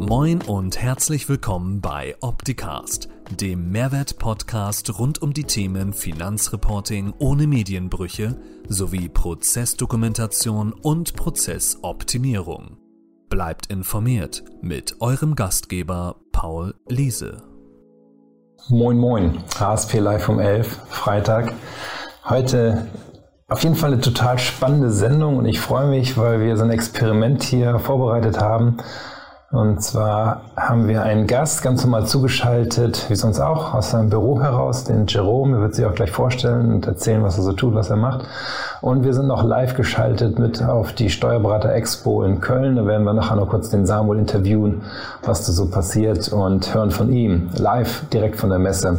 Moin und herzlich willkommen bei Opticast, dem Mehrwert-Podcast rund um die Themen Finanzreporting ohne Medienbrüche sowie Prozessdokumentation und Prozessoptimierung. Bleibt informiert mit eurem Gastgeber Paul Liese. Moin Moin, HSP Live um 11, Freitag. Heute auf jeden Fall eine total spannende Sendung und ich freue mich, weil wir so ein Experiment hier vorbereitet haben und zwar haben wir einen Gast ganz normal zugeschaltet, wie sonst auch, aus seinem Büro heraus, den Jerome. Er wird sich auch gleich vorstellen und erzählen, was er so tut, was er macht. Und wir sind noch live geschaltet mit auf die Steuerberater Expo in Köln. Da werden wir nachher noch kurz den Samuel interviewen, was da so passiert und hören von ihm live direkt von der Messe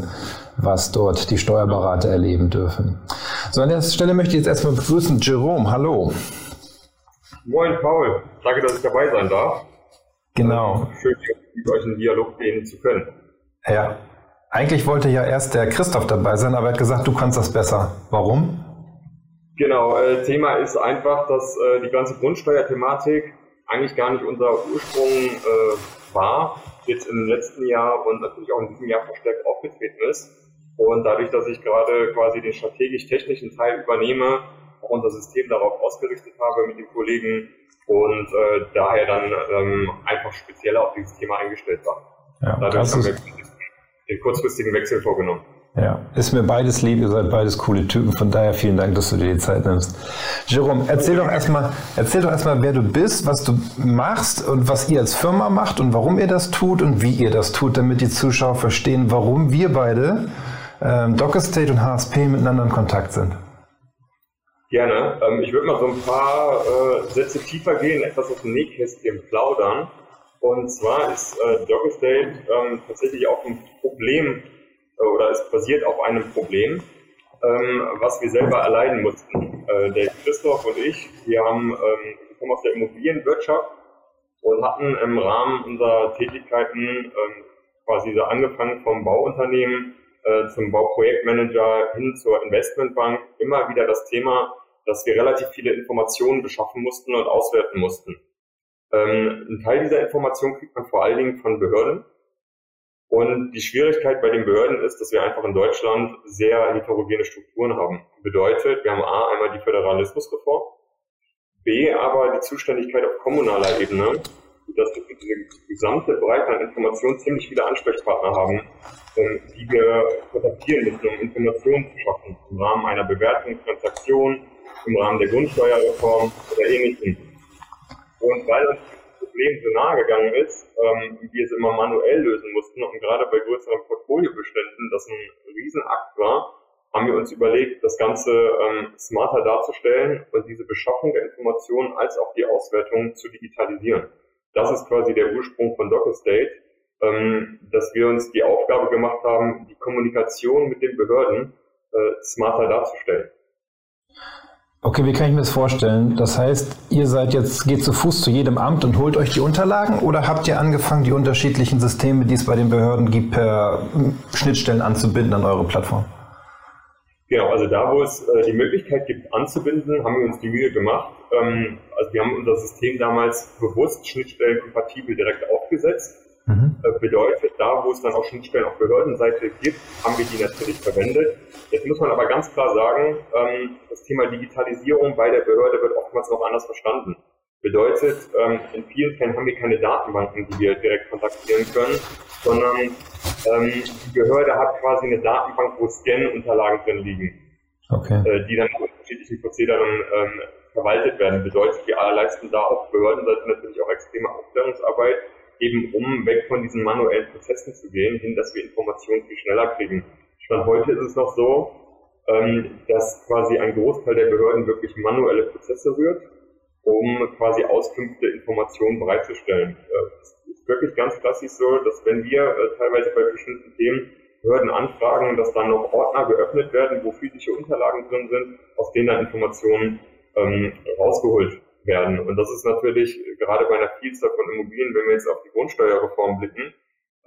was dort die Steuerberater erleben dürfen. So, an der Stelle möchte ich jetzt erstmal begrüßen Jerome. Hallo. Moin Paul, danke, dass ich dabei sein darf. Genau. Schön, mit euch in Dialog gehen zu können. Ja. Eigentlich wollte ja erst der Christoph dabei sein, aber er hat gesagt, du kannst das besser. Warum? Genau, äh, Thema ist einfach, dass äh, die ganze Grundsteuerthematik eigentlich gar nicht unser Ursprung äh, war, jetzt im letzten Jahr und natürlich auch in diesem Jahr verstärkt aufgetreten ist. Und dadurch, dass ich gerade quasi den strategisch-technischen Teil übernehme, auch unser System darauf ausgerichtet habe mit den Kollegen, und äh, daher dann ähm, einfach speziell auf dieses Thema eingestellt war. Ja, Dadurch haben wir den kurzfristigen Wechsel vorgenommen. Ja, ist mir beides lieb, ihr seid beides coole Typen, von daher vielen Dank, dass du dir die Zeit nimmst. Jerome, erzähl doch erstmal, erzähl doch erstmal, wer du bist, was du machst und was ihr als Firma macht und warum ihr das tut und wie ihr das tut, damit die Zuschauer verstehen, warum wir beide ähm, Dockerstate und HSP miteinander in Kontakt sind. Gerne. Ähm, ich würde mal so ein paar äh, Sätze tiefer gehen, etwas aus dem Nähkästchen plaudern. Und zwar ist äh, Dog Estate ähm, tatsächlich auch ein Problem äh, oder es basiert auf einem Problem, ähm, was wir selber erleiden mussten. Äh, der Christoph und ich, wir haben, ähm, kommen aus der Immobilienwirtschaft und hatten im Rahmen unserer Tätigkeiten ähm, quasi so angefangen vom Bauunternehmen äh, zum Bauprojektmanager hin zur Investmentbank immer wieder das Thema, dass wir relativ viele Informationen beschaffen mussten und auswerten mussten. Ähm, ein Teil dieser Informationen kriegt man vor allen Dingen von Behörden. Und die Schwierigkeit bei den Behörden ist, dass wir einfach in Deutschland sehr heterogene Strukturen haben. Bedeutet, wir haben A, einmal die Föderalismusreform, B, aber die Zuständigkeit auf kommunaler Ebene, dass wir für diese gesamte Breite an Informationen ziemlich viele Ansprechpartner haben, ähm, die wir kontaktieren müssen, um Informationen zu schaffen, im Rahmen einer Bewertung, Transaktion, im Rahmen der Grundsteuerreform oder ähnlichem. Und weil uns das Problem so nahe gegangen ist, ähm, wir es immer manuell lösen mussten und gerade bei größeren Portfoliobeständen das ein Riesenakt war, haben wir uns überlegt, das Ganze ähm, smarter darzustellen und diese Beschaffung der Informationen als auch die Auswertung zu digitalisieren. Das ist quasi der Ursprung von DocState, ähm, dass wir uns die Aufgabe gemacht haben, die Kommunikation mit den Behörden äh, smarter darzustellen. Okay, wie kann ich mir das vorstellen? Das heißt, ihr seid jetzt, geht zu Fuß zu jedem Amt und holt euch die Unterlagen oder habt ihr angefangen, die unterschiedlichen Systeme, die es bei den Behörden gibt, per Schnittstellen anzubinden an eure Plattform? Genau, also da, wo es äh, die Möglichkeit gibt, anzubinden, haben wir uns die Mühe gemacht. Ähm, also wir haben unser System damals bewusst schnittstellenkompatibel direkt aufgesetzt Mhm. Äh, bedeutet, da wo es dann auch Schnittstellen auf Behördenseite gibt, haben wir die natürlich verwendet. Jetzt muss man aber ganz klar sagen, ähm, das Thema Digitalisierung bei der Behörde wird oftmals noch anders verstanden. Bedeutet, ähm, in vielen Fällen haben wir keine Datenbanken, die wir direkt kontaktieren können, sondern ähm, die Behörde hat quasi eine Datenbank, wo Scan-Unterlagen drin liegen, okay. Äh, die dann mit unterschiedlichen Prozederen verwaltet werden. Bedeutet, wir alle leisten da auf Behördenseite natürlich auch extreme Aufklärungsarbeit eben um weg von diesen manuellen Prozessen zu gehen, hin, dass wir Informationen viel schneller kriegen. Stand heute ist es noch so, ähm, dass quasi ein Großteil der Behörden wirklich manuelle Prozesse rührt, um quasi Auskünfte, Informationen bereitzustellen. Äh, wirklich ganz klassisch so, dass wenn wir äh, teilweise bei bestimmten Themen Behörden anfragen, dass dann noch Ordner geöffnet werden, wo physische Unterlagen drin sind, aus denen dann Informationen ähm, rausgeholt werden. Und das ist natürlich gerade bei einer Vielzahl von Immobilien, wenn wir jetzt auf die Grundsteuerreform blicken,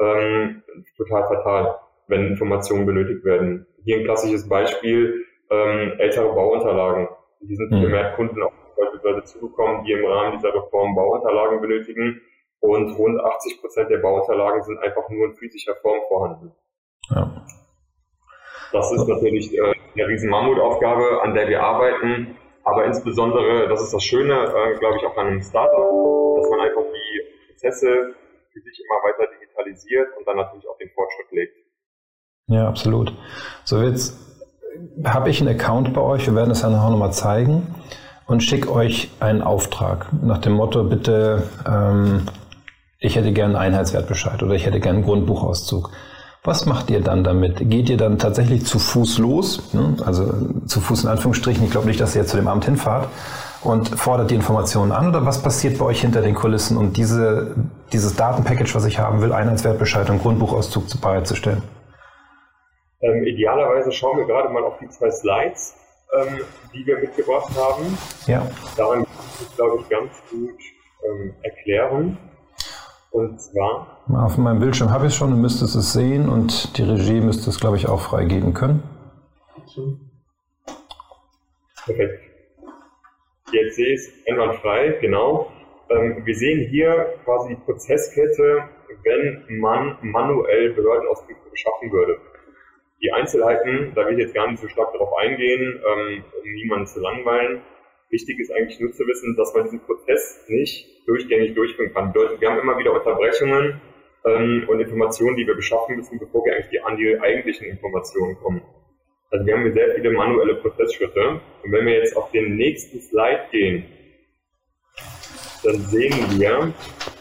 ähm, total fatal, wenn Informationen benötigt werden. Hier ein klassisches Beispiel, ähm, ältere Bauunterlagen. Die sind vermehrt Kunden auch beispielsweise zugekommen, die im Rahmen dieser Reform Bauunterlagen benötigen. Und rund 80 Prozent der Bauunterlagen sind einfach nur in physischer Form vorhanden. Ja. Das ist natürlich äh, eine riesen Mammutaufgabe, an der wir arbeiten. Aber insbesondere, das ist das Schöne, äh, glaube ich, auch an einem Startup, dass man einfach die Prozesse für sich immer weiter digitalisiert und dann natürlich auch den Fortschritt legt. Ja, absolut. So, jetzt habe ich einen Account bei euch, wir werden es ja nachher nochmal zeigen und schicke euch einen Auftrag nach dem Motto, bitte, ähm, ich hätte gerne einen Einheitswertbescheid oder ich hätte gerne einen Grundbuchauszug. Was macht ihr dann damit? Geht ihr dann tatsächlich zu Fuß los? Ne? Also zu Fuß in Anführungsstrichen. Ich glaube nicht, dass ihr jetzt zu dem Amt hinfahrt und fordert die Informationen an oder was passiert bei euch hinter den Kulissen, um diese, dieses Datenpackage, was ich haben will, Einheitswertbescheid und Grundbuchauszug bereitzustellen? Ähm, idealerweise schauen wir gerade mal auf die zwei Slides, ähm, die wir mitgebracht haben. Ja. Daran kann ich, glaube ich, ganz gut ähm, erklären. Und zwar. Auf meinem Bildschirm habe ich es schon, du müsstest es sehen und die Regie müsste es, glaube ich, auch freigeben können. Perfekt. Jetzt sehe ich es einwandfrei, genau. Ähm, wir sehen hier quasi die Prozesskette, wenn man manuell Behördenauskünfte beschaffen würde. Die Einzelheiten, da will ich jetzt gar nicht so stark darauf eingehen, ähm, um niemanden zu langweilen. Wichtig ist eigentlich nur zu wissen, dass man diesen Prozess nicht durchgängig durchführen kann. Wir haben immer wieder Unterbrechungen ähm, und Informationen, die wir beschaffen müssen, bevor wir eigentlich an die eigentlichen Informationen kommen. Also wir haben hier sehr viele manuelle Prozessschritte. Und wenn wir jetzt auf den nächsten Slide gehen, dann sehen wir,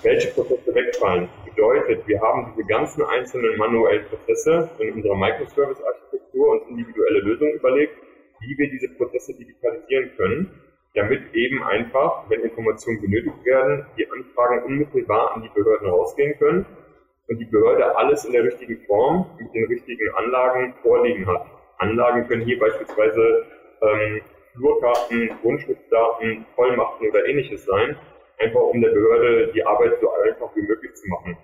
welche Prozesse wegfallen. Bedeutet, wir haben diese ganzen einzelnen manuellen Prozesse in unserer Microservice-Architektur und individuelle Lösungen überlegt, wie wir diese Prozesse digitalisieren können damit eben einfach, wenn Informationen benötigt werden, die Anfragen unmittelbar an die Behörden rausgehen können und die Behörde alles in der richtigen Form mit den richtigen Anlagen vorliegen hat. Anlagen können hier beispielsweise ähm, Flurkarten, Grundstücksdaten, Vollmachten oder ähnliches sein, einfach um der Behörde die Arbeit so einfach wie möglich zu machen.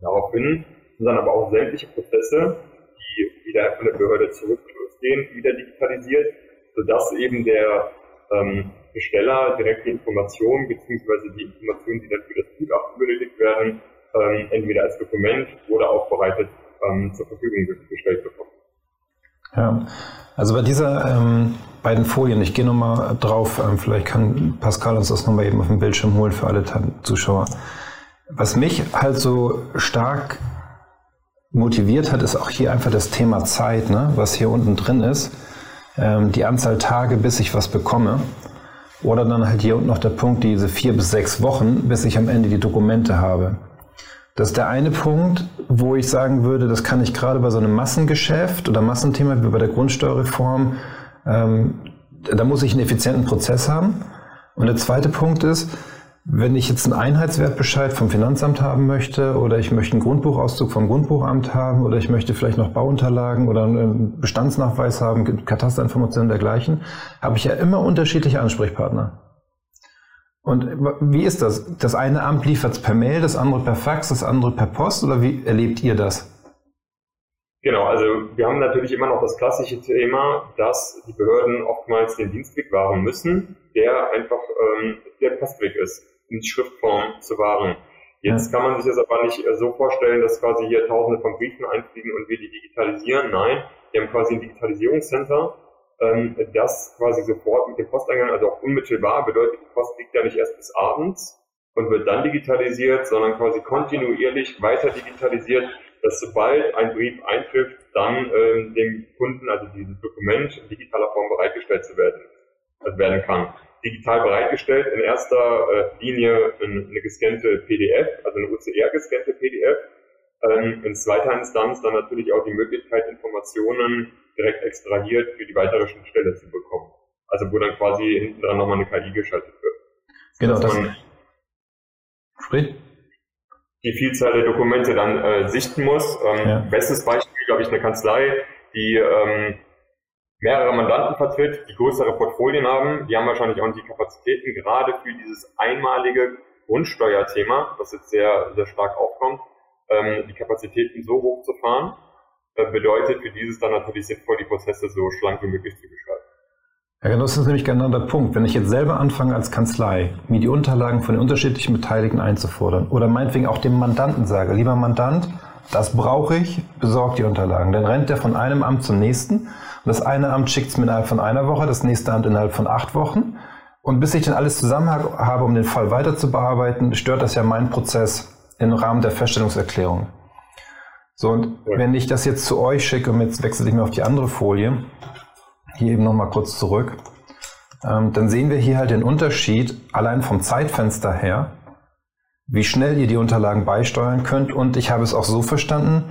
Daraufhin sind dann aber auch sämtliche Prozesse, die wieder von der Behörde zurückgehen, wieder digitalisiert, sodass eben der ähm, Besteller die Informationen beziehungsweise die Informationen, die dann für das Gutachten benötigt werden, ähm, entweder als Dokument oder aufbereitet ähm, zur Verfügung gestellt bekommen. Ja, also bei dieser ähm, beiden Folien, ich gehe nochmal drauf, ähm, vielleicht kann Pascal uns das nochmal eben auf dem Bildschirm holen für alle Zuschauer. Was mich halt so stark motiviert hat, ist auch hier einfach das Thema Zeit, ne? was hier unten drin ist ähm, die Anzahl Tage, bis ich was bekomme. Oder dann halt hier unten noch der Punkt, diese vier bis sechs Wochen, bis ich am Ende die Dokumente habe. Das ist der eine Punkt, wo ich sagen würde, das kann ich gerade bei so einem Massengeschäft oder Massenthema wie bei der Grundsteuerreform, ähm, da muss ich einen effizienten Prozess haben. Und der zweite Punkt ist, wenn ich jetzt einen Einheitswertbescheid vom Finanzamt haben möchte oder ich möchte einen Grundbuchauszug vom Grundbuchamt haben oder ich möchte vielleicht noch Bauunterlagen oder einen Bestandsnachweis haben, Katasterinformationen dergleichen, habe ich ja immer unterschiedliche Ansprechpartner. Und wie ist das? Das eine Amt liefert es per Mail, das andere per Fax, das andere per Post oder wie erlebt ihr das? Genau, also wir haben natürlich immer noch das klassische Thema, dass die Behörden oftmals den Dienstweg wahren müssen, der einfach ähm, der Postweg ist in Schriftform zu wahren. Jetzt kann man sich das aber nicht äh, so vorstellen, dass quasi hier tausende von Briefen einfliegen und wir die digitalisieren. Nein, wir haben quasi ein Digitalisierungscenter, ähm, das quasi sofort mit dem Posteingang, also auch unmittelbar, bedeutet, die Post liegt ja nicht erst bis abends und wird dann digitalisiert, sondern quasi kontinuierlich weiter digitalisiert, dass sobald ein Brief eintrifft, dann ähm, dem Kunden, also dieses Dokument in digitaler Form bereitgestellt zu werden, also werden kann digital bereitgestellt. In erster äh, Linie eine gescannte PDF, also eine OCR gescannte PDF. Ähm, in zweiter Instanz dann natürlich auch die Möglichkeit, Informationen direkt extrahiert für die weitere Schnittstelle zu bekommen. Also wo dann quasi hinten dran nochmal eine KI geschaltet wird. Genau, das sprich. Die Vielzahl der Dokumente dann äh, sichten muss. Ähm, ja. Bestes Beispiel, glaube ich, eine Kanzlei, die ähm, mehrere Mandanten vertritt, die größere Portfolien haben, die haben wahrscheinlich auch nicht die Kapazitäten, gerade für dieses einmalige Grundsteuerthema, das jetzt sehr, sehr stark aufkommt, ähm, die Kapazitäten so hoch zu fahren, äh, bedeutet für dieses dann natürlich sinnvoll, die Prozesse so schlank wie möglich zu gestalten. Ja, genau, das ist nämlich genau der Punkt. Wenn ich jetzt selber anfange als Kanzlei, mir die Unterlagen von den unterschiedlichen Beteiligten einzufordern oder meinetwegen auch dem Mandanten sage, lieber Mandant, das brauche ich, besorgt die Unterlagen. Dann rennt der von einem Amt zum nächsten und das eine Amt schickt es mir innerhalb von einer Woche, das nächste Amt innerhalb von acht Wochen. Und bis ich dann alles zusammen habe, um den Fall weiter zu bearbeiten, stört das ja meinen Prozess im Rahmen der Feststellungserklärung. So, und wenn ich das jetzt zu euch schicke, und jetzt wechsle ich mir auf die andere Folie, hier eben nochmal kurz zurück, ähm, dann sehen wir hier halt den Unterschied allein vom Zeitfenster her, wie schnell ihr die Unterlagen beisteuern könnt. Und ich habe es auch so verstanden,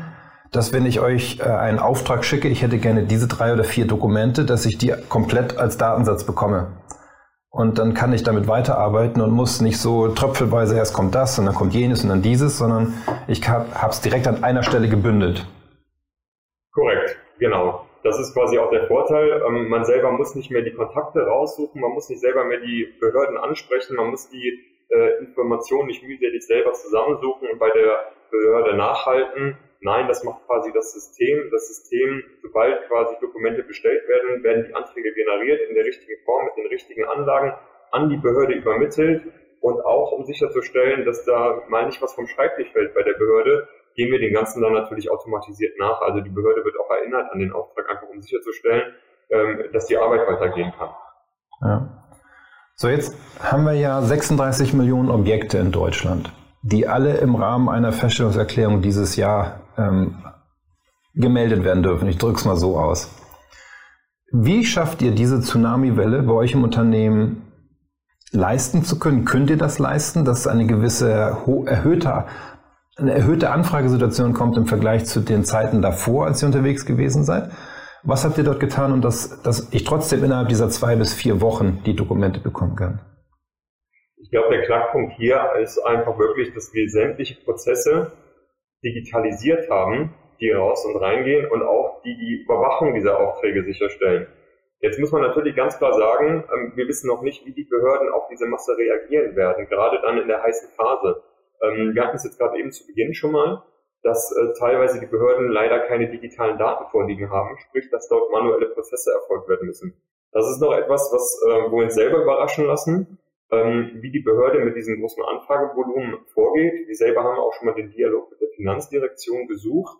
dass wenn ich euch äh, einen Auftrag schicke, ich hätte gerne diese drei oder vier Dokumente, dass ich die komplett als Datensatz bekomme. Und dann kann ich damit weiterarbeiten und muss nicht so tröpfelweise, erst kommt das und dann kommt jenes und dann dieses, sondern ich habe es direkt an einer Stelle gebündelt. Das ist quasi auch der Vorteil. Ähm, man selber muss nicht mehr die Kontakte raussuchen, man muss nicht selber mehr die Behörden ansprechen, man muss die äh, Informationen nicht mühselig selber zusammensuchen und bei der Behörde nachhalten. Nein, das macht quasi das System. Das System, sobald quasi Dokumente bestellt werden, werden die Anträge generiert in der richtigen Form mit den richtigen Anlagen an die Behörde übermittelt und auch um sicherzustellen, dass da mal nicht was vom Schreibtisch fällt bei der Behörde, gehen wir den ganzen dann natürlich automatisiert nach. Also die Behörde wird auch erinnert an den Auftrag, einfach um sicherzustellen, ähm, dass die Arbeit weitergehen kann. Ja. So, jetzt haben wir ja 36 Millionen Objekte in Deutschland, die alle im Rahmen einer Feststellungserklärung dieses Jahr ähm, gemeldet werden dürfen. Ich drücke es mal so aus. Wie schafft ihr diese Tsunami-Welle bei euch im Unternehmen leisten zu können? Könnt ihr das leisten, dass eine gewisse erhöhte, eine erhöhte Anfragesituation kommt im Vergleich zu den Zeiten davor, als ihr unterwegs gewesen seid? Was habt ihr dort getan, um das, dass ich trotzdem innerhalb dieser zwei bis vier Wochen die Dokumente bekommen kann? Ich glaube, der Knackpunkt hier ist einfach wirklich, dass wir sämtliche Prozesse digitalisiert haben, die raus und reingehen und auch die die Überwachung dieser Aufträge sicherstellen. Jetzt muss man natürlich ganz klar sagen, ähm, wir wissen noch nicht, wie die Behörden auf diese Masse reagieren werden, gerade dann in der heißen Phase. Ähm, wir hatten es jetzt gerade eben zu Beginn schon mal dass äh, teilweise die Behörden leider keine digitalen Daten vorliegen haben, sprich, dass dort manuelle Prozesse erfolgt werden müssen. Das ist noch etwas, was äh, wir uns selber überraschen lassen, ähm, wie die Behörde mit diesem großen Anfragevolumen vorgeht. Wir selber haben auch schon mal den Dialog mit der Finanzdirektion gesucht,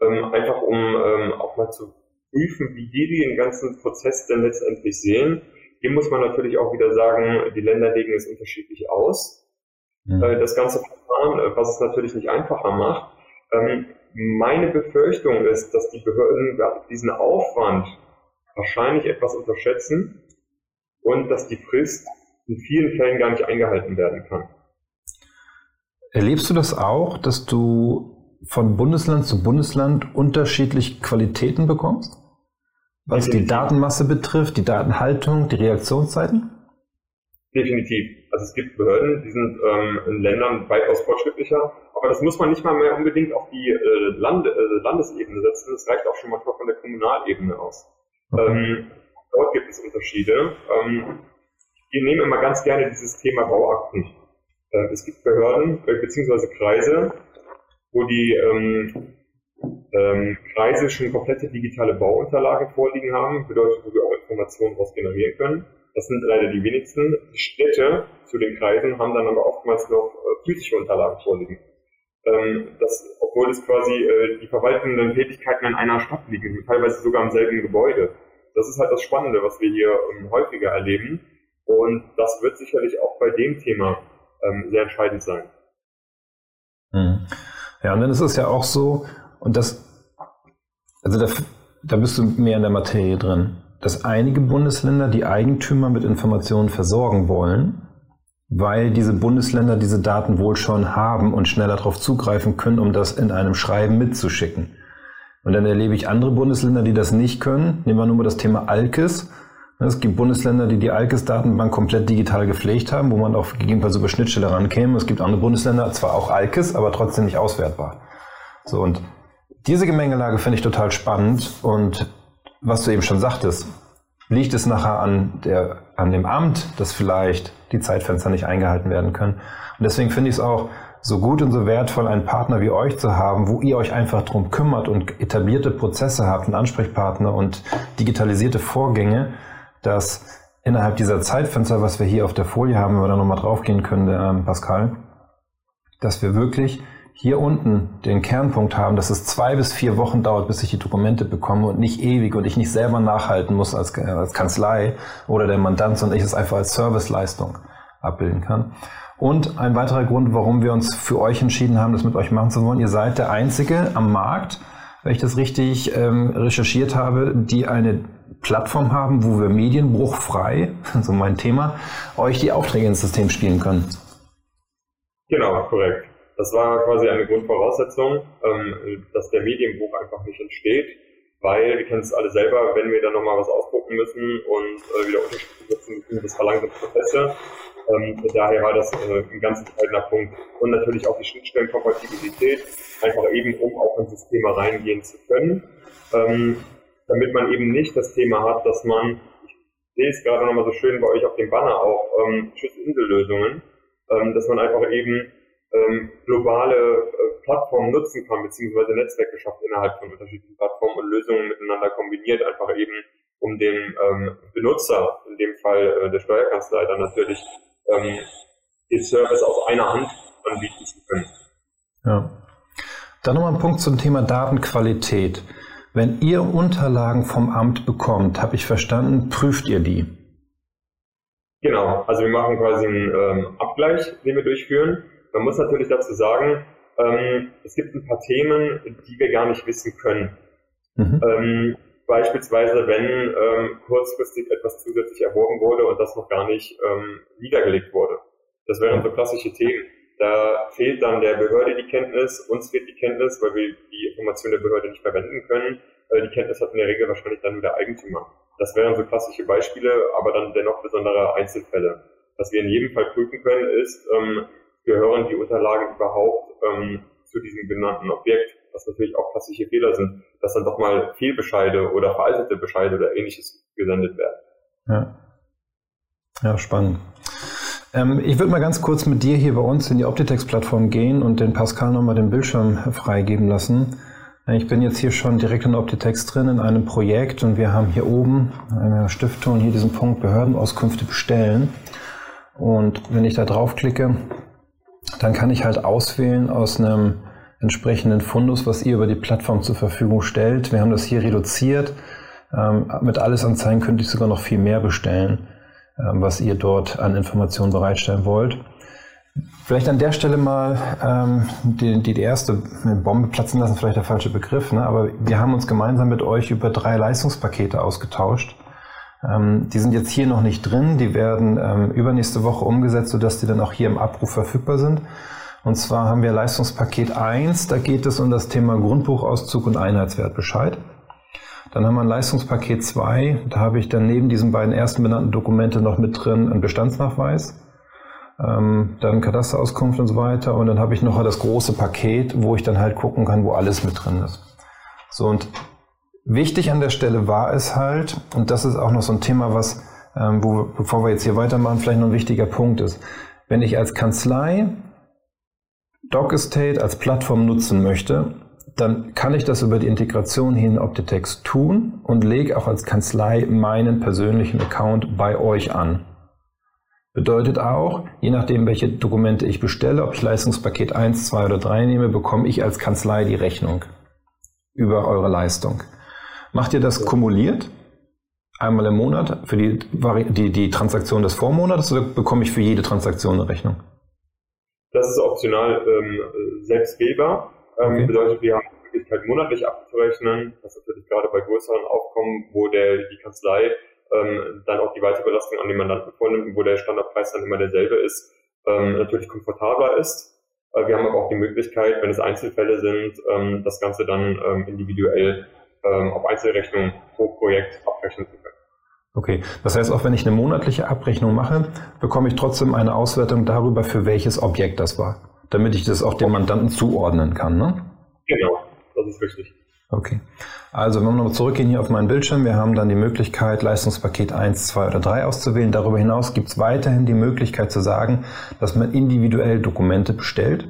ähm, einfach um ähm, auch mal zu prüfen, wie die den ganzen Prozess denn letztendlich sehen. Hier muss man natürlich auch wieder sagen, die Länder legen es unterschiedlich aus. Mhm. Äh, das ganze Verfahren, äh, was es natürlich nicht einfacher macht, ähm, meine Befürchtung ist, dass die Behörden diesen Aufwand wahrscheinlich etwas unterschätzen und dass die Frist in vielen Fällen gar nicht eingehalten werden kann. Erlebst du das auch, dass du von Bundesland zu Bundesland unterschiedliche Qualitäten bekommst? Was die Datenmasse betrifft, die Datenhaltung, die Reaktionszeiten? Definitiv. Also es gibt Behörden, die sind ähm, in Ländern weitaus fortschrittlicher aber das muss man nicht mal mehr unbedingt auf die äh, Lande, äh, Landesebene setzen. Das reicht auch schon manchmal von der Kommunalebene aus. Okay. Ähm, dort gibt es Unterschiede. Ähm, wir nehmen immer ganz gerne dieses Thema Bauakten. Äh, es gibt Behörden äh, bzw. Kreise, wo die ähm, ähm, Kreise schon komplette digitale Bauunterlagen vorliegen haben, bedeutet, wo wir auch Informationen daraus generieren können. Das sind leider die wenigsten. Städte zu den Kreisen haben dann aber oftmals noch äh, physische Unterlagen vorliegen ähm, dass, obwohl es quasi äh, die verwaltenden Tätigkeiten in einer Stadt liegen, teilweise sogar im selben Gebäude. Das ist halt das Spannende, was wir hier ähm, häufiger erleben. Und das wird sicherlich auch bei dem Thema ähm, sehr entscheidend sein. Mhm. Ja, und dann ist es ja auch so, und das, also da, da bist du mehr in der Materie drin, dass einige Bundesländer die Eigentümer mit Informationen versorgen wollen, weil diese Bundesländer diese Daten wohl schon haben und schneller darauf zugreifen können, um das in einem Schreiben mitzuschicken. Und dann erlebe ich andere Bundesländer, die das nicht können. Nehmen wir nur mal das Thema ALKES. Es gibt Bundesländer, die die ALKES-Datenbank komplett digital gepflegt haben, wo man auf gegebenenfalls über Schnittstelle rankäme. Es gibt andere Bundesländer, zwar auch ALKES, aber trotzdem nicht auswertbar. So, und diese Gemengelage finde ich total spannend. Und was du eben schon sagtest, liegt es nachher an, der, an dem Amt, dass vielleicht die Zeitfenster nicht eingehalten werden können. Und deswegen finde ich es auch so gut und so wertvoll, einen Partner wie euch zu haben, wo ihr euch einfach drum kümmert und etablierte Prozesse habt und Ansprechpartner und digitalisierte Vorgänge, dass innerhalb dieser Zeitfenster, was wir hier auf der Folie haben, wenn wir da nochmal draufgehen können, ähm, Pascal, dass wir wirklich hier unten den Kernpunkt haben, dass es zwei bis vier Wochen dauert, bis ich die Dokumente bekomme und nicht ewig und ich nicht selber nachhalten muss als, als Kanzlei oder der Mandant, sondern ich es einfach als Serviceleistung abbilden kann. Und ein weiterer Grund, warum wir uns für euch entschieden haben, das mit euch machen zu wollen, ihr seid der Einzige am Markt, wenn ich das richtig ähm, recherchiert habe, die eine Plattform haben, wo wir medienbruchfrei, so mein Thema, euch die Aufträge ins System spielen können. Genau, korrekt. Das war quasi eine Grundvoraussetzung, ähm, dass der Medienbruch einfach nicht entsteht, weil wir kennen es alle selber, wenn wir dann nochmal was ausdrucken müssen und äh, wieder Unterschriften setzen müssen, das verlangsamt Prozesse. Ähm, daher war das äh, ein ganz entscheidender Punkt. Und natürlich auch die Schnittstellenkompatibilität, einfach eben, um auch ins System reingehen zu können, ähm, damit man eben nicht das Thema hat, dass man, ich sehe es gerade nochmal so schön bei euch auf dem Banner auch, ähm, Schutzinsellösungen, ähm, dass man einfach eben ähm, globale äh, Plattformen nutzen kann, beziehungsweise Netzwerke schafft innerhalb von unterschiedlichen Plattformen und Lösungen miteinander kombiniert, einfach eben um dem ähm, Benutzer, in dem Fall äh, der Steuerkanzlei, dann natürlich ähm, den Service aus einer Hand anbieten zu können. Ja. Dann nochmal ein Punkt zum Thema Datenqualität. Wenn ihr Unterlagen vom Amt bekommt, habe ich verstanden, prüft ihr die? Genau, also wir machen quasi einen ähm, Abgleich, den wir durchführen. Man muss natürlich dazu sagen, ähm, es gibt ein paar Themen, die wir gar nicht wissen können. Mhm. Ähm, beispielsweise, wenn ähm, kurzfristig etwas zusätzlich erworben wurde und das noch gar nicht ähm, niedergelegt wurde. Das wären so klassische Themen. Da fehlt dann der Behörde die Kenntnis, uns fehlt die Kenntnis, weil wir die Information der Behörde nicht verwenden können. Äh, die Kenntnis hat in der Regel wahrscheinlich dann nur der Eigentümer. Das wären so klassische Beispiele, aber dann dennoch besondere Einzelfälle. Was wir in jedem Fall prüfen können, ist, ähm, gehören die Unterlagen überhaupt ähm, zu diesem genannten Objekt, was natürlich auch klassische Fehler sind, dass dann doch mal Fehlbescheide oder veraltete Bescheide oder ähnliches gesendet werden. Ja, ja spannend. Ähm, ich würde mal ganz kurz mit dir hier bei uns in die Optitex-Plattform gehen und den Pascal nochmal den Bildschirm freigeben lassen. Ich bin jetzt hier schon direkt in Optitex drin in einem Projekt und wir haben hier oben eine Stiftung, hier diesen Punkt Behördenauskünfte bestellen. Und wenn ich da draufklicke, dann kann ich halt auswählen aus einem entsprechenden Fundus, was ihr über die Plattform zur Verfügung stellt. Wir haben das hier reduziert. Ähm, mit alles Anzeigen könnte ich sogar noch viel mehr bestellen, ähm, was ihr dort an Informationen bereitstellen wollt. Vielleicht an der Stelle mal ähm, die, die, erste Bombe platzen lassen, vielleicht der falsche Begriff, ne? aber wir haben uns gemeinsam mit euch über drei Leistungspakete ausgetauscht. Ähm, die sind jetzt hier noch nicht drin, die werden ähm, übernächste Woche umgesetzt, sodass die dann auch hier im Abruf verfügbar sind. Und zwar haben wir Leistungspaket 1, da geht es um das Thema Grundbuchauszug und Einheitswertbescheid. Dann haben wir ein Leistungspaket 2, da habe ich dann neben diesen beiden ersten benannten Dokumente noch mit drin einen Bestandsnachweis, ähm, dann Kadasterauskunft und so weiter. Und dann habe ich noch das große Paket, wo ich dann halt gucken kann, wo alles mit drin ist. So, und wichtig an der Stelle war es halt, und das ist auch noch so ein Thema, was, ähm, wo, bevor wir jetzt hier weitermachen, vielleicht noch ein wichtiger Punkt ist. Wenn ich als Kanzlei DocEstate als Plattform nutzen möchte, dann kann ich das über die Integration hin in Optitex tun und lege auch als Kanzlei meinen persönlichen Account bei euch an. Bedeutet auch, je nachdem, welche Dokumente ich bestelle, ob ich Leistungspaket 1, 2 oder 3 nehme, bekomme ich als Kanzlei die Rechnung über eure Leistung. Macht ihr das kumuliert? Einmal im Monat für die, die, die Transaktion des Vormonats oder bekomme ich für jede Transaktion eine Rechnung? Das ist optional ähm, selbst wählbar. Ähm, okay. Bedeutet, wir haben die Möglichkeit, monatlich abzurechnen. Das ist natürlich gerade bei größeren Aufkommen, wo der, die Kanzlei ähm, dann auch die Weiterbelastung an den Mandanten vornimmt, wo der Standardpreis dann immer derselbe ist, ähm, natürlich komfortabler ist. Äh, wir haben aber auch die Möglichkeit, wenn es Einzelfälle sind, ähm, das Ganze dann ähm, individuell ähm, auf Einzelrechnung pro Projekt abrechnen zu können. Okay, das heißt, auch wenn ich eine monatliche Abrechnung mache, bekomme ich trotzdem eine Auswertung darüber, für welches Objekt das war, damit ich das auch dem Mandanten zuordnen kann, ne? Genau, das ist richtig. Okay. Also, wenn wir nochmal zurückgehen hier auf meinen Bildschirm, wir haben dann die Möglichkeit, Leistungspaket 1, 2 oder 3 auszuwählen. Darüber hinaus gibt es weiterhin die Möglichkeit zu sagen, dass man individuell Dokumente bestellt,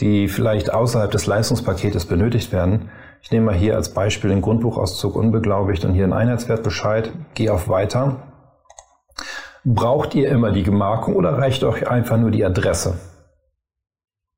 die vielleicht außerhalb des Leistungspaketes benötigt werden. Ich nehme mal hier als Beispiel den Grundbuchauszug unbeglaubigt und hier den Einheitswertbescheid, gehe auf Weiter Braucht ihr immer die Gemarkung oder reicht euch einfach nur die Adresse?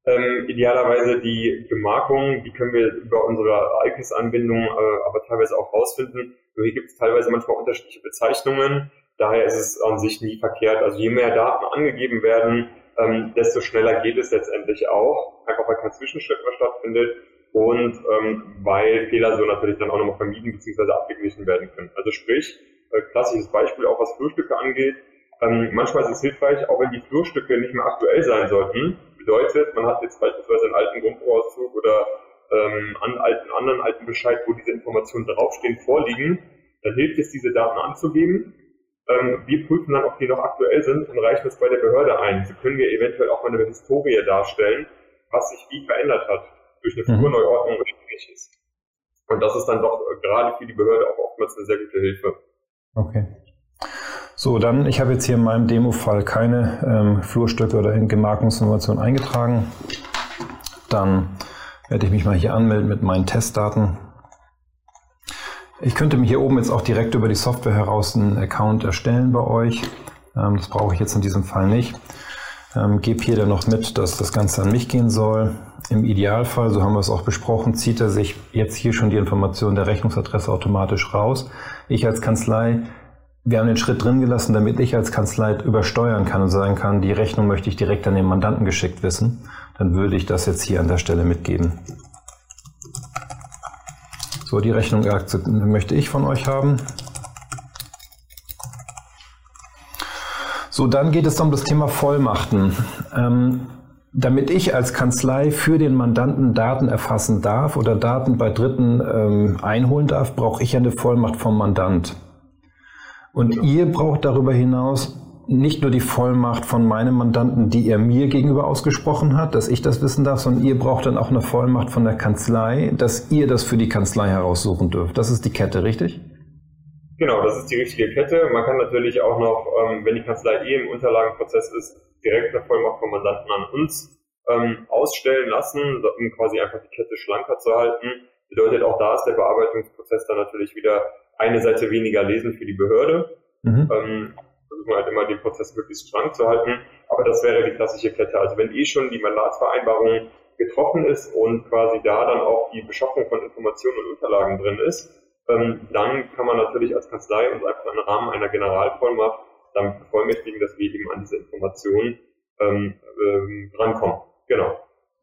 Ähm, idealerweise die Gemarkung, die können wir über unsere ICAS-Anbindung äh, aber teilweise auch rausfinden. Nur hier gibt es teilweise manchmal unterschiedliche Bezeichnungen. Daher ist es an sich nie verkehrt. Also je mehr Daten angegeben werden, ähm, desto schneller geht es letztendlich auch. Einfach weil kein Zwischenschritt mehr stattfindet und ähm, weil Fehler so natürlich dann auch nochmal vermieden bzw. abgeglichen werden können. Also sprich, äh, klassisches Beispiel auch was Flurstücke angeht. Ähm, manchmal ist es hilfreich, auch wenn die Flurstücke nicht mehr aktuell sein sollten. Bedeutet, man hat jetzt beispielsweise einen alten Grundbuchauszug oder ähm, an alten, anderen alten Bescheid, wo diese Informationen draufstehen, vorliegen, dann hilft es, diese Daten anzugeben ähm, wir prüfen dann, ob die noch aktuell sind und reichen es bei der Behörde ein. So können wir eventuell auch mal eine Historie darstellen, was sich wie verändert hat durch eine mhm. Flurneuordnung oder ähnliches. Und das ist dann doch äh, gerade für die Behörde auch oftmals eine sehr gute Hilfe. Okay. So, dann, ich habe jetzt hier in meinem Demo-Fall keine ähm, Flurstücke oder Gemarkungsinformationen eingetragen. Dann werde ich mich mal hier anmelden mit meinen Testdaten. Ich könnte mir hier oben jetzt auch direkt über die Software heraus einen Account erstellen bei euch. Ähm, das brauche ich jetzt in diesem Fall nicht. Ähm, gebe hier dann noch mit, dass das Ganze an mich gehen soll. Im Idealfall, so haben wir es auch besprochen, zieht er sich jetzt hier schon die Information der Rechnungsadresse automatisch raus. Ich als Kanzlei, wir haben den Schritt drin gelassen, damit ich als Kanzlei übersteuern kann und sagen kann, die Rechnung möchte ich direkt an den Mandanten geschickt wissen. Dann würde ich das jetzt hier an der Stelle mitgeben. So, die Rechnung möchte ich von euch haben. So, dann geht es um das Thema Vollmachten. Ähm, damit ich als Kanzlei für den Mandanten Daten erfassen darf oder Daten bei Dritten ähm, einholen darf, brauche ich eine Vollmacht vom Mandant. Und ihr braucht darüber hinaus nicht nur die Vollmacht von meinem Mandanten, die er mir gegenüber ausgesprochen hat, dass ich das wissen darf, sondern ihr braucht dann auch eine Vollmacht von der Kanzlei, dass ihr das für die Kanzlei heraussuchen dürft. Das ist die Kette, richtig? Genau, das ist die richtige Kette. Man kann natürlich auch noch, ähm, wenn die Kanzlei eh im Unterlagenprozess ist, direkt eine Vollmacht vom Mandanten an uns ähm, ausstellen lassen, um quasi einfach die Kette schlanker zu halten. Bedeutet auch da ist der Bearbeitungsprozess dann natürlich wieder eine Seite weniger lesen für die Behörde. Mhm. Ähm, versuchen halt immer den Prozess möglichst schlank zu halten. Aber das wäre die klassische Kette. Also wenn eh schon die Mandatsvereinbarung getroffen ist und quasi da dann auch die Beschaffung von Informationen und Unterlagen drin ist, ähm, dann kann man natürlich als Kanzlei uns einfach im Rahmen einer Generalvollmacht damit bevollmächtigen, dass wir eben an diese Informationen ähm, ähm, rankommen. Genau.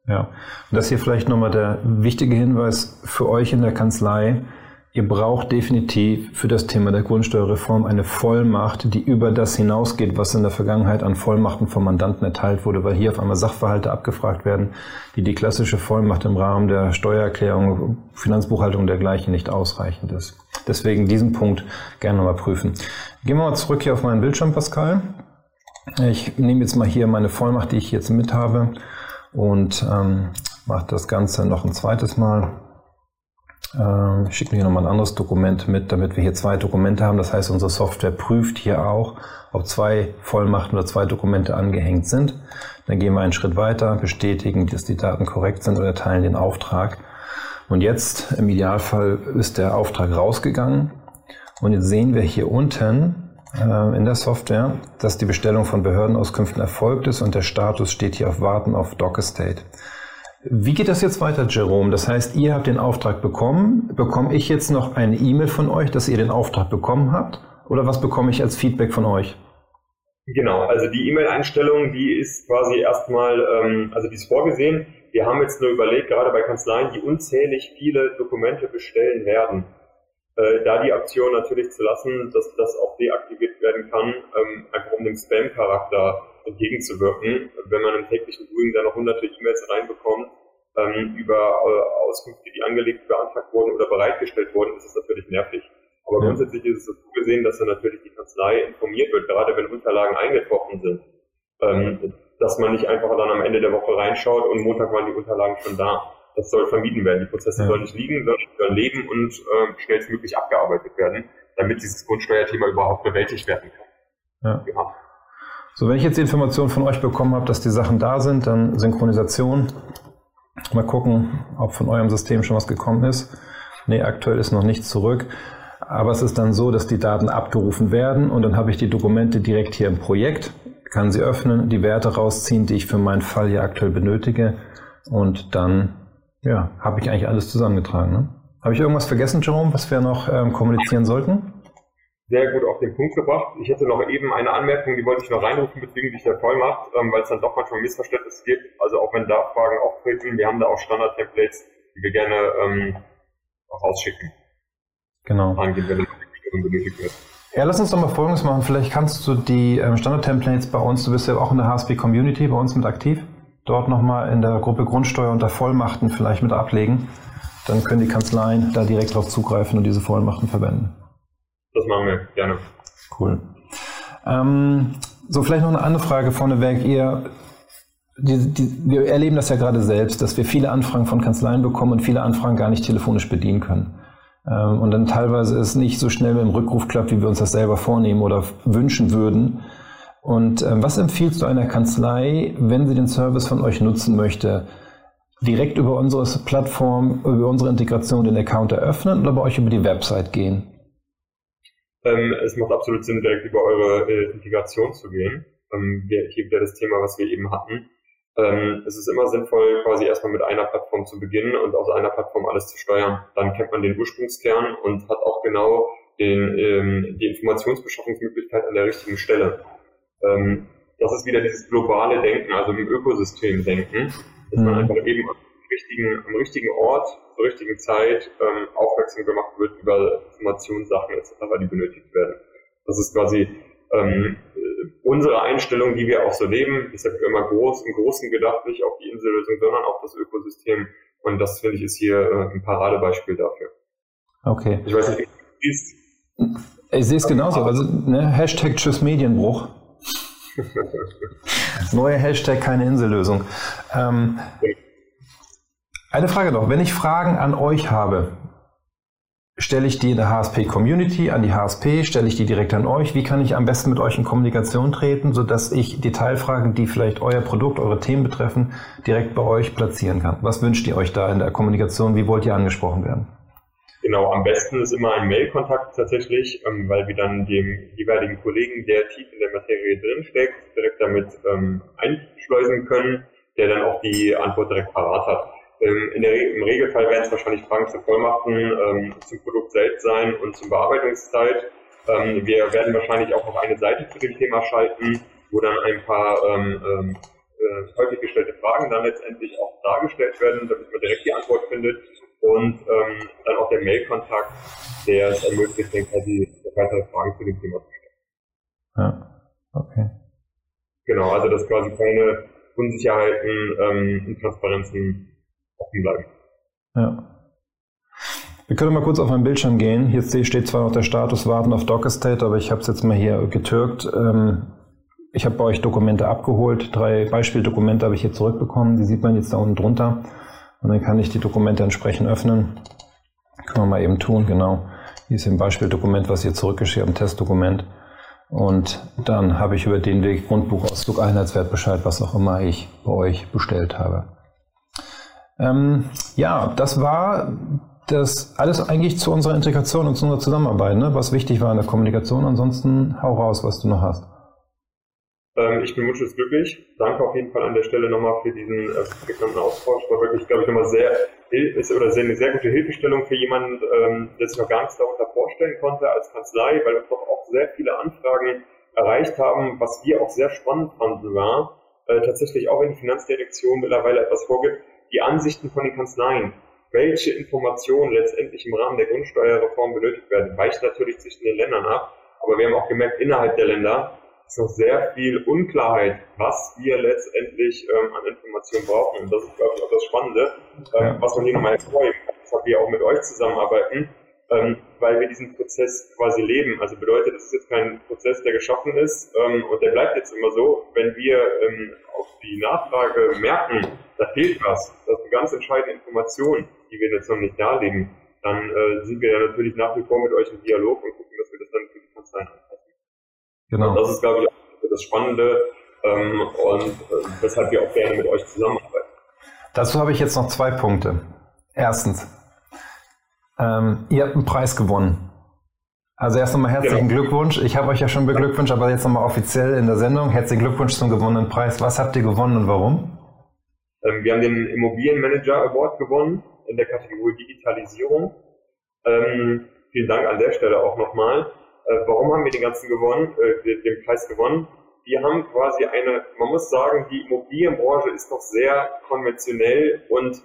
Ja, und das hier vielleicht nochmal der wichtige Hinweis für euch in der Kanzlei. Ihr braucht definitiv für das Thema der Grundsteuerreform eine Vollmacht, die über das hinausgeht, was in der Vergangenheit an Vollmachten vom Mandanten erteilt wurde, weil hier auf einmal Sachverhalte abgefragt werden, die die klassische Vollmacht im Rahmen der Steuererklärung, Finanzbuchhaltung und dergleichen nicht ausreichend ist. Deswegen diesen Punkt gerne mal prüfen. Gehen wir mal zurück hier auf meinen Bildschirm, Pascal. Ich nehme jetzt mal hier meine Vollmacht, die ich jetzt mit habe und ähm, mache das Ganze noch ein zweites Mal. Ähm, ich schicke mir hier nochmal ein anderes Dokument mit, damit wir hier zwei Dokumente haben. Das heißt, unsere Software prüft hier auch, ob zwei Vollmachten oder zwei Dokumente angehängt sind. Dann gehen wir einen Schritt weiter, bestätigen, dass die Daten korrekt sind oder erteilen den Auftrag. Und jetzt, im Idealfall, ist der Auftrag rausgegangen. Und jetzt sehen wir hier unten äh, in der Software, dass die Bestellung von Behördenauskünften erfolgt ist und der Status steht hier auf Warten auf Doc Estate. Wie geht das jetzt weiter, Jerome? Das heißt, ihr habt den Auftrag bekommen. Bekomme ich jetzt noch eine E-Mail von euch, dass ihr den Auftrag bekommen habt? Oder was bekomme ich als Feedback von euch? Genau, also die E-Mail-Einstellung, die ist quasi erstmal, ähm, also die ist vorgesehen. Wir haben jetzt nur überlegt, gerade bei Kanzleien, die unzählig viele Dokumente bestellen werden, äh, da die Option natürlich zu lassen, dass das auch deaktiviert werden kann, ähm, einfach um dem Spam-Charakter entgegenzuwirken. Wenn man im täglichen Doing da noch hunderte E-Mails reinbekommt ähm, über äh, Auskünfte, die angelegt, beantragt wurden oder bereitgestellt wurden, ist es natürlich nervig. Aber ja. grundsätzlich ist es so gesehen, dass dann natürlich die Kanzlei informiert wird, gerade wenn Unterlagen eingetroffen sind, ähm, dass man nicht einfach dann am Ende der Woche reinschaut und Montag waren die Unterlagen schon da. Das soll vermieden werden. Die Prozesse ja. sollen nicht liegen, sondern sollen leben und äh, schnellstmöglich abgearbeitet werden, damit dieses Grundsteuerthema überhaupt bewältigt werden kann. Ja. ja. So, wenn ich jetzt die Information von euch bekommen habe, dass die Sachen da sind, dann Synchronisation. Mal gucken, ob von eurem System schon was gekommen ist. Nee, aktuell ist noch nichts zurück. Aber es ist dann so, dass die Daten abgerufen werden und dann habe ich die Dokumente direkt hier im Projekt, kann sie öffnen, die Werte rausziehen, die ich für meinen Fall hier aktuell benötige und dann ja, habe ich eigentlich alles zusammengetragen. Ne? Habe ich irgendwas vergessen, Jerome, was wir noch ähm, kommunizieren sollten? Sehr gut auf den Punkt gebracht. Ich hätte noch eben eine Anmerkung, die wollte ich noch reinrufen bezüglich der Vollmacht, ähm, weil es dann doch manchmal Missverständnisse gibt. Also auch wenn da Fragen auftreten, wir haben da auch Standard-Templates, die wir gerne ähm, rausschicken. Genau. Angehen, wenn eine benötigt wird. Ja, lass uns doch mal Folgendes machen. Vielleicht kannst du die ähm, Standard-Templates bei uns, du bist ja auch in der HSP-Community bei uns mit aktiv, dort nochmal in der Gruppe Grundsteuer unter Vollmachten vielleicht mit ablegen. Dann können die Kanzleien da direkt drauf zugreifen und diese Vollmachten verwenden. Das machen wir, gerne. Cool. Ähm, so, vielleicht noch eine andere Frage vorneweg. Ihr, die, die, wir erleben das ja gerade selbst, dass wir viele Anfragen von Kanzleien bekommen und viele Anfragen gar nicht telefonisch bedienen können. Ähm, und dann teilweise es nicht so schnell mit dem Rückruf klappt, wie wir uns das selber vornehmen oder wünschen würden. Und ähm, was empfiehlst du einer Kanzlei, wenn sie den Service von euch nutzen möchte? Direkt über unsere Plattform, über unsere Integration den Account eröffnen oder bei euch über die Website gehen? Ähm, es macht absolut Sinn, direkt über eure äh, Integration zu gehen. Ähm, hier wieder das Thema, was wir eben hatten. Ähm, es ist immer sinnvoll, quasi erstmal mit einer Plattform zu beginnen und aus einer Plattform alles zu steuern. Dann kennt man den Ursprungskern und hat auch genau den, ähm, die Informationsbeschaffungsmöglichkeit an der richtigen Stelle. Ähm, das ist wieder dieses globale Denken, also im Ökosystem denken, dass man mhm. einfach eben am richtigen, am richtigen Ort, zur richtigen Zeit ähm, aufmerksam gemacht wird über Informationssachen etc., die benötigt werden. Das ist quasi ähm, unsere Einstellung, die wir auch so leben. Ich sage immer groß, im Großen gedacht, nicht auf die Insellösung, sondern auf das Ökosystem. Und das finde ich ist hier äh, ein Paradebeispiel dafür. Okay. Ich weiß nicht, wie du siehst. Ich sehe es genauso. Also ne, Hashtag Tschüss Medienbruch. Neue Hashtag keine Insellösung. Ähm, eine Frage noch. Wenn ich Fragen an euch habe, Stelle ich die in der HSP-Community an die HSP? Stelle ich die direkt an euch? Wie kann ich am besten mit euch in Kommunikation treten, sodass ich Detailfragen, die vielleicht euer Produkt, eure Themen betreffen, direkt bei euch platzieren kann? Was wünscht ihr euch da in der Kommunikation? Wie wollt ihr angesprochen werden? Genau, am besten ist immer ein Mail-Kontakt tatsächlich, ähm, weil wir dann dem jeweiligen Kollegen, der tief in der Materie drinsteckt, direkt damit ähm, einschleusen können, der dann auch die Antwort direkt parat hat. Ähm, in der, Im Regelfall werden es wahrscheinlich Fragen zu Vollmachten, ähm, zum Produkt selbst sein und zum Bearbeitungszeit. Ähm, wir werden wahrscheinlich auch noch eine Seite zu dem Thema schalten, wo dann ein paar ähm, ähm, äh, häufig gestellte Fragen dann letztendlich auch dargestellt werden, damit man direkt die Antwort findet. Und ähm, dann auch der Mail-Kontakt, der es ermöglicht, dann quasi weitere Fragen zu dem Thema zu stellen. Ja, okay. Genau, also dass quasi keine Unsicherheiten, ähm, Intransparenzen offen bleiben. Ja. Wir können mal kurz auf meinen Bildschirm gehen. Hier steht zwar noch der Status Warten auf Docker State, aber ich habe es jetzt mal hier getürkt. Ähm, ich habe bei euch Dokumente abgeholt. Drei Beispieldokumente habe ich hier zurückbekommen. Die sieht man jetzt da unten drunter. Und dann kann ich die Dokumente entsprechend öffnen. Können wir mal eben tun, genau. Hier ist ein Beispieldokument, was ihr zurückgeschickt habt, ein Testdokument. Und dann habe ich über den Weg Grundbuchauszug, Einheitswertbescheid, was auch immer ich bei euch bestellt habe. Ähm, ja, das war das alles eigentlich zu unserer Integration und zu unserer Zusammenarbeit, ne? was wichtig war in der Kommunikation. Ansonsten hau raus, was du noch hast. Ähm, ich bin wunschlos-glücklich. Danke auf jeden Fall an der Stelle nochmal für diesen äh, prägnanten Austausch. War wirklich, glaube ich, nochmal sehr, ist, oder sehr, eine sehr gute Hilfestellung für jemanden, ähm, der sich noch gar nichts darunter vorstellen konnte als Kanzlei, weil wir doch auch sehr viele Anfragen erreicht haben. Was wir auch sehr spannend fanden, war äh, tatsächlich auch, wenn die Finanzdirektion mittlerweile etwas vorgibt, die Ansichten von den Kanzleien, welche Informationen letztendlich im Rahmen der Grundsteuerreform benötigt werden, weicht natürlich zwischen den Ländern ab. Aber wir haben auch gemerkt, innerhalb der Länder ist noch sehr viel Unklarheit, was wir letztendlich ähm, an Informationen brauchen. Und das ist, glaube ich, auch das Spannende, ähm, was man hier nochmal hervorheben kann, dass wir auch mit euch zusammenarbeiten, ähm, weil wir diesen Prozess quasi leben. Also bedeutet, es ist jetzt kein Prozess, der geschaffen ist ähm, und der bleibt jetzt immer so. Wenn wir ähm, auf die Nachfrage merken, da fehlt was, das sind ganz entscheidende Informationen, die wir jetzt noch nicht darlegen, dann äh, sind wir ja natürlich nach wie vor mit euch im Dialog und gucken, dass wir das dann für die Kanzleien anpassen. Genau. Und das ist, glaube ich, auch das Spannende ähm, und äh, weshalb wir auch gerne mit euch zusammenarbeiten. Dazu habe ich jetzt noch zwei Punkte. Erstens, ähm, ihr habt einen Preis gewonnen. Also erst nochmal herzlichen genau. Glückwunsch. Ich habe euch ja schon beglückwünscht, aber jetzt nochmal offiziell in der Sendung. Herzlichen Glückwunsch zum gewonnenen Preis. Was habt ihr gewonnen und warum? Ähm, wir haben den Immobilienmanager Award gewonnen in der Kategorie Digitalisierung. Ähm, vielen Dank an der Stelle auch nochmal. Äh, warum haben wir den ganzen gewonnen, äh, den Preis gewonnen? Wir haben quasi eine, man muss sagen, die Immobilienbranche ist noch sehr konventionell und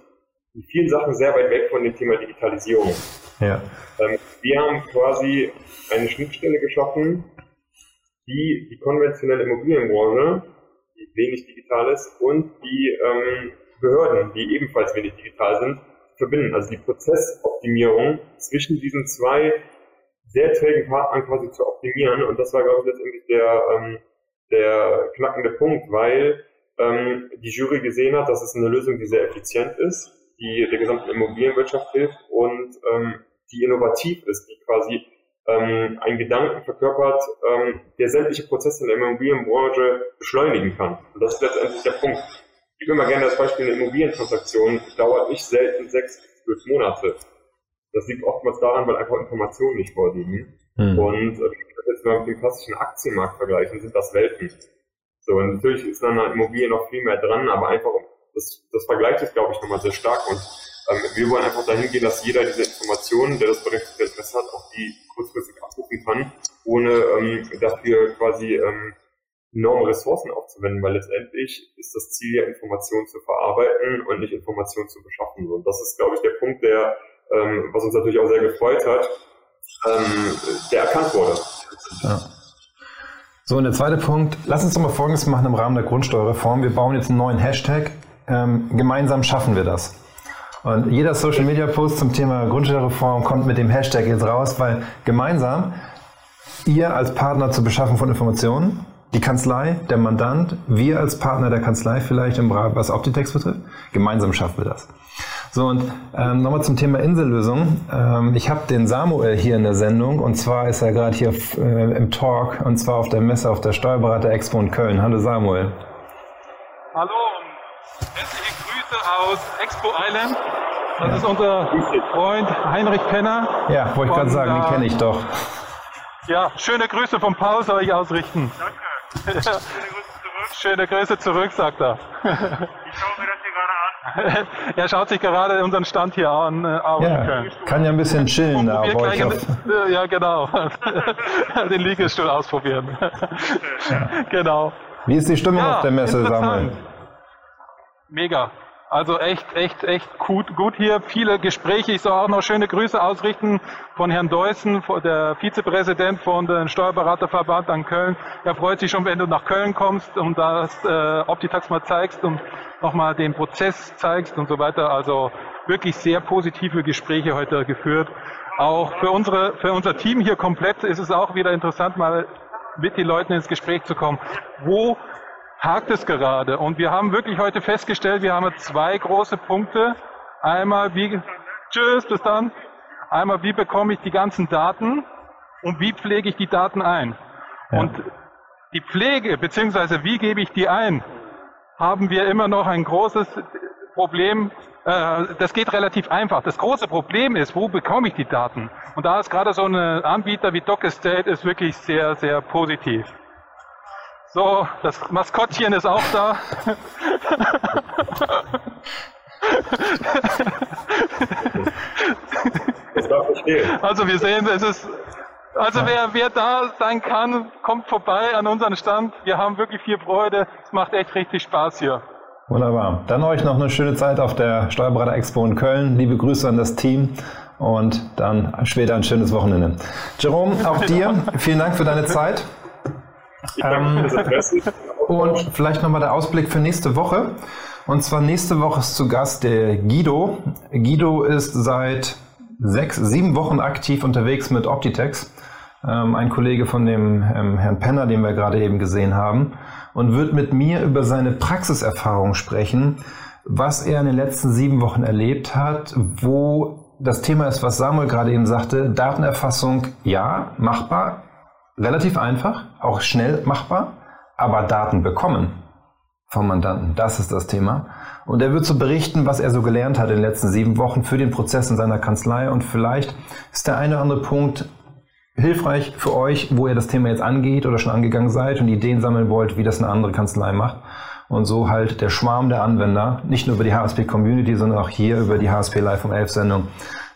in vielen Sachen sehr weit weg von dem Thema Digitalisierung. Ja. Ähm, wir haben quasi eine Schnittstelle geschaffen, die die konventionelle Immobilienbranche, die wenig digital ist, und die ähm, Behörden, die ebenfalls wenig digital sind, verbinden. Also die Prozessoptimierung zwischen diesen zwei sehr trägen Partnern quasi zu optimieren. Und das war, glaube ich, letztendlich der, ähm, der knackende Punkt, weil ähm, die Jury gesehen hat, dass es eine Lösung, die sehr effizient ist, die der gesamten Immobilienwirtschaft hilft und ähm, die innovativ ist, die quasi ähm, einen Gedanken verkörpert, ähm, der sämtliche Prozesse in der Immobilienbranche beschleunigen kann. Und das ist letztendlich der Punkt. Ich gebe immer gerne das Beispiel, eine Immobilientransaktion dauert nicht selten sechs bis zwölf Monate. Das liegt oftmals daran, weil einfach Informationen nicht vorliegen. Hm. Und äh, wenn wir mit dem klassischen Aktienmarkt vergleichen, sind das Welten. So, und natürlich ist dann an Immobilien noch viel mehr dran, aber einfach, das, das vergleicht ist, glaube ich, nochmal sehr stark. Und ähm, wir wollen einfach dahin gehen, dass jeder diese Informationen, der das berechtigte Interesse hat, auch die kurzfristig abrufen kann, ohne ähm, dafür quasi ähm, enorme Ressourcen aufzuwenden, weil letztendlich ist das Ziel ja, Informationen zu verarbeiten und nicht Informationen zu beschaffen. Und das ist, glaube ich, der Punkt, der, ähm, was uns natürlich auch sehr gefreut hat, ähm, der erkannt wurde. Ja. So, und der zweite Punkt, lass uns doch mal Folgendes machen im Rahmen der Grundsteuerreform. Wir bauen jetzt einen neuen Hashtag. Ähm, gemeinsam schaffen wir das. Und jeder Social Media Post zum Thema Grundsteuerreform kommt mit dem Hashtag jetzt raus, weil gemeinsam ihr als Partner zur Beschaffung von Informationen, die Kanzlei, der Mandant, wir als Partner der Kanzlei vielleicht im Rahmen, was Optitex betrifft, gemeinsam schaffen wir das. So, und ähm, nochmal zum Thema Insellösung. Ähm, ich habe den Samuel hier in der Sendung und zwar ist er gerade hier äh, im Talk und zwar auf der Messe auf der Steuerberater Expo in Köln. Hallo Samuel. Hallo herzliche Grüße aus Expo Island. Das ja. ist unser Freund Heinrich Penner. Ja, wollte ich gerade sagen, den kenne ich doch. Ja, schöne Grüße vom Paul soll ich ausrichten. Danke. Schöne Grüße zurück. Schöne Grüße zurück, sagt er. Ich schaue mir das hier gerade an. er schaut sich gerade unseren Stand hier an. Äh, ja, kann ja ein bisschen chillen da. Äh, ja, genau. Den Liegestuhl ausprobieren. Ja. Genau. Wie ist die Stimmung ja, auf der Messe, Samuel? Mega. Also echt, echt, echt gut, gut hier. Viele Gespräche. Ich soll auch noch schöne Grüße ausrichten von Herrn Deussen, der Vizepräsident von den Steuerberaterverband an Köln. Er freut sich schon, wenn du nach Köln kommst und das äh, Optitax mal zeigst und nochmal den Prozess zeigst und so weiter. Also wirklich sehr positive Gespräche heute geführt. Auch für unsere, für unser Team hier komplett ist es auch wieder interessant, mal mit den Leuten ins Gespräch zu kommen. Wo hakt es gerade. Und wir haben wirklich heute festgestellt, wir haben zwei große Punkte. Einmal, wie, tschüss, bis dann. Einmal, wie bekomme ich die ganzen Daten und wie pflege ich die Daten ein? Ja. Und die Pflege, beziehungsweise wie gebe ich die ein, haben wir immer noch ein großes Problem. Äh, das geht relativ einfach. Das große Problem ist, wo bekomme ich die Daten? Und da ist gerade so ein Anbieter wie DocEstate ist wirklich sehr, sehr positiv. So, das Maskottchen ist auch da. Das darf verstehen. Also wir sehen, es ist also wer, wer da sein kann, kommt vorbei an unseren Stand. Wir haben wirklich viel Freude. Es macht echt richtig Spaß hier. Wunderbar. Dann euch noch eine schöne Zeit auf der Steuerberater Expo in Köln. Liebe Grüße an das Team und dann später ein schönes Wochenende. Jerome, auch dir vielen Dank für deine Zeit. Ähm, und vielleicht nochmal der Ausblick für nächste Woche. Und zwar nächste Woche ist zu Gast der Guido. Guido ist seit sechs, sieben Wochen aktiv unterwegs mit Optitex. Ähm, ein Kollege von dem ähm, Herrn Penner, den wir gerade eben gesehen haben, und wird mit mir über seine Praxiserfahrung sprechen, was er in den letzten sieben Wochen erlebt hat, wo das Thema ist, was Samuel gerade eben sagte, Datenerfassung, ja, machbar, relativ einfach, auch schnell machbar, aber Daten bekommen vom Mandanten, das ist das Thema. Und er wird so berichten, was er so gelernt hat in den letzten sieben Wochen für den Prozess in seiner Kanzlei. Und vielleicht ist der eine oder andere Punkt hilfreich für euch, wo ihr das Thema jetzt angeht oder schon angegangen seid und Ideen sammeln wollt, wie das eine andere Kanzlei macht. Und so halt der Schwarm der Anwender, nicht nur über die HSP Community, sondern auch hier über die HSP Live um 11 Sendung,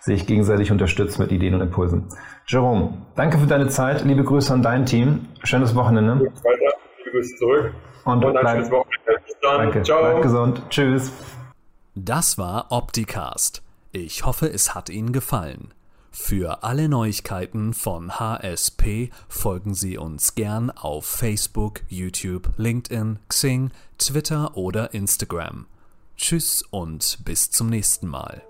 sich gegenseitig unterstützt mit Ideen und Impulsen. Jerome, danke für deine Zeit. Liebe Grüße an dein Team. Schönes Wochenende. Weiter. Liebe Grüße zurück. Und, Und ein bleib, schönes Wochenende. Bis dann. danke. Ciao. Bleibt gesund. Tschüss. Das war Opticast. Ich hoffe, es hat Ihnen gefallen. Für alle Neuigkeiten von HSP folgen Sie uns gern auf Facebook, YouTube, LinkedIn, Xing, Twitter oder Instagram. Tschüss und bis zum nächsten Mal.